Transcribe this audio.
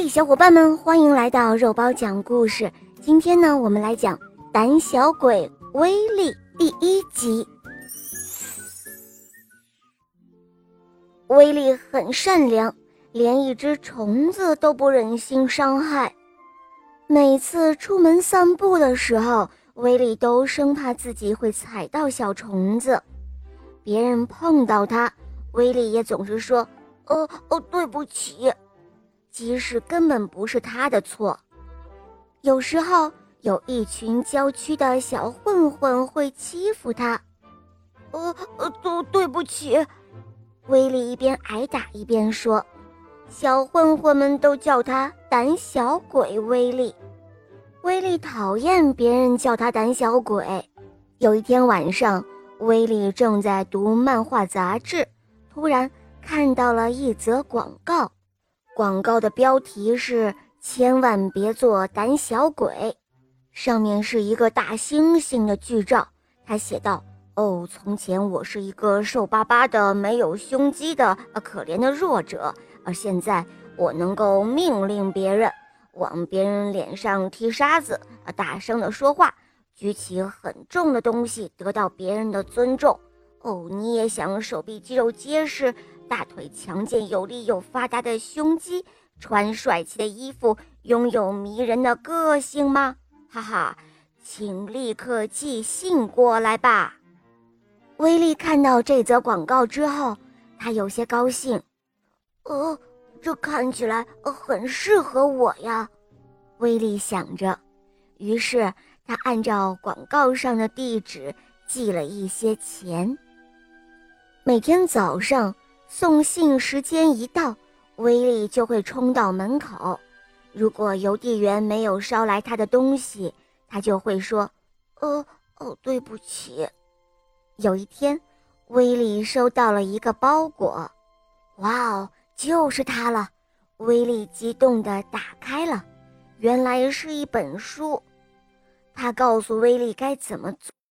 嘿，小伙伴们，欢迎来到肉包讲故事。今天呢，我们来讲《胆小鬼威力》第一集。威力很善良，连一只虫子都不忍心伤害。每次出门散步的时候，威力都生怕自己会踩到小虫子。别人碰到他，威力也总是说：“哦哦，对不起。”即使根本不是他的错，有时候有一群郊区的小混混会欺负他。呃呃，都对不起，威力一边挨打一边说：“小混混们都叫他胆小鬼威力。”威力讨厌别人叫他胆小鬼。有一天晚上，威力正在读漫画杂志，突然看到了一则广告。广告的标题是“千万别做胆小鬼”，上面是一个大猩猩的剧照。他写道：“哦，从前我是一个瘦巴巴的、没有胸肌的、呃可怜的弱者，而现在我能够命令别人，往别人脸上踢沙子，啊，大声的说话，举起很重的东西，得到别人的尊重。哦，你也想手臂肌肉结实？”大腿强健有力又发达的胸肌，穿帅气的衣服，拥有迷人的个性吗？哈哈，请立刻寄信过来吧。威利看到这则广告之后，他有些高兴。呃，这看起来很适合我呀，威利想着。于是他按照广告上的地址寄了一些钱。每天早上。送信时间一到，威力就会冲到门口。如果邮递员没有捎来他的东西，他就会说：“呃，哦，对不起。”有一天，威力收到了一个包裹，哇哦，就是它了！威力激动地打开了，原来是一本书。他告诉威力该怎么做